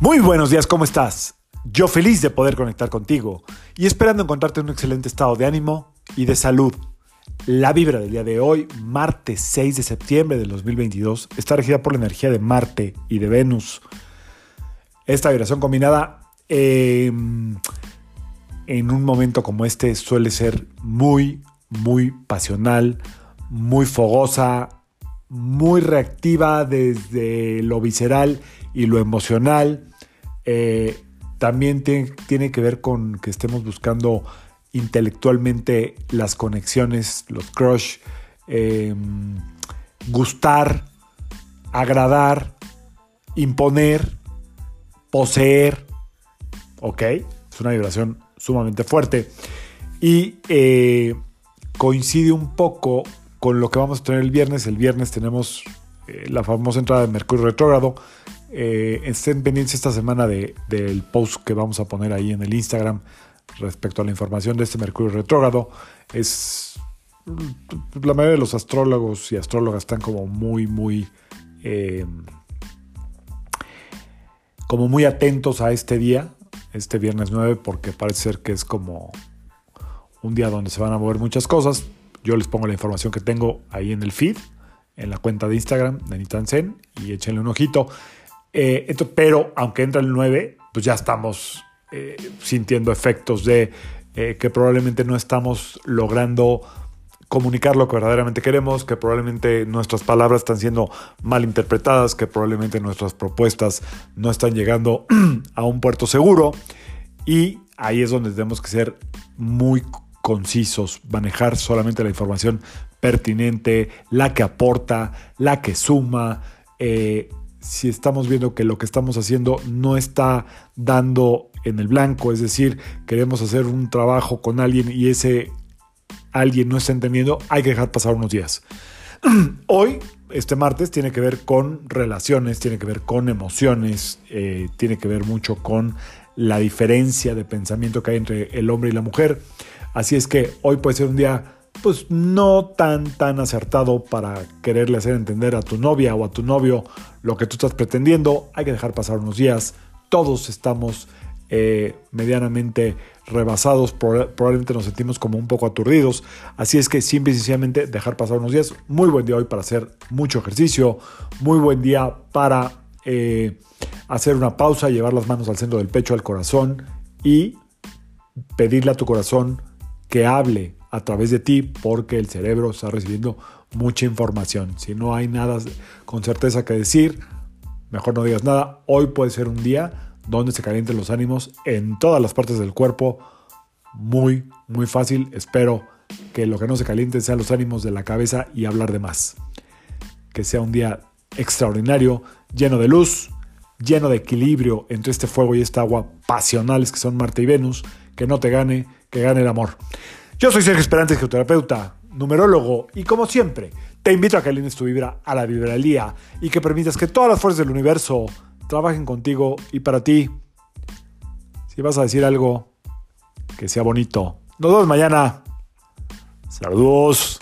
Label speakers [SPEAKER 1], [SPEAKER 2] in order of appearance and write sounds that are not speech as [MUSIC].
[SPEAKER 1] Muy buenos días, ¿cómo estás? Yo feliz de poder conectar contigo y esperando encontrarte en un excelente estado de ánimo y de salud. La vibra del día de hoy, martes 6 de septiembre del 2022, está regida por la energía de Marte y de Venus. Esta vibración combinada eh, en un momento como este suele ser muy, muy pasional, muy fogosa, muy reactiva desde lo visceral y lo emocional. Eh, también tiene, que ver con que estemos buscando intelectualmente las conexiones, los crush, em, gustar, agradar, imponer, poseer. ¿Ok? Es una vibración sumamente fuerte. Y eh, coincide un poco con lo que vamos a tener el viernes. El viernes tenemos eh, la famosa entrada de Mercurio retrógrado. Eh, estén pendientes esta semana del post que vamos a poner ahí en el Instagram respecto a la información de este Mercurio retrógrado. Es la mayoría de los astrólogos y astrólogas están como muy, muy eh, como muy atentos a este día, este viernes 9, porque parece ser que es como un día donde se van a mover muchas cosas. Yo les pongo la información que tengo ahí en el feed, en la cuenta de Instagram de Nitansen, y échenle un ojito. Eh, pero aunque entra el 9, pues ya estamos eh, sintiendo efectos de eh, que probablemente no estamos logrando comunicar lo que verdaderamente queremos, que probablemente nuestras palabras están siendo mal interpretadas, que probablemente nuestras propuestas no están llegando [CLEARS THROAT] a un puerto seguro. Y ahí es donde tenemos que ser muy concisos, manejar solamente la información pertinente, la que aporta, la que suma, si estamos viendo que lo que estamos haciendo no está dando en el blanco, es decir, queremos hacer un trabajo con alguien y ese alguien no está entendiendo, hay que dejar pasar unos días. [CLEARS THROAT] Hoy, este martes, tiene que ver con relaciones, tiene que ver con emociones, eh, tiene que ver mucho con la diferencia de pensamiento que hay entre el hombre y la mujer. Así es que hoy puede ser un día pues no tan tan acertado para quererle hacer entender a tu novia o a tu novio lo que tú estás pretendiendo. Hay que dejar pasar unos días. Todos estamos eh, medianamente rebasados, probablemente nos sentimos como un poco aturdidos. Así es que simple y sencillamente dejar pasar unos días. Muy buen día hoy para hacer mucho ejercicio. Muy buen día para eh, hacer una pausa, llevar las manos al centro del pecho, al corazón y pedirle a tu corazón que hable a través de ti porque el cerebro está recibiendo mucha información. Si no hay nada con certeza que decir, mejor no digas nada. Hoy puede ser un día donde se calienten los ánimos en todas las partes del cuerpo. Muy, muy fácil. Espero que lo que no se caliente sean los ánimos de la cabeza y hablar de más. Que sea un día extraordinario, lleno de luz, lleno de equilibrio entre este fuego y esta agua pasionales que son Marte y Venus. Que no te gane, que gane el amor. Yo soy Sergio Esperante, geoterapeuta, numerólogo, y como siempre, te invito a que alines tu vibra a la vibralía y que permitas que todas las fuerzas del universo trabajen contigo y para ti. Si vas a decir algo, que sea bonito. Nos vemos mañana. Saludos.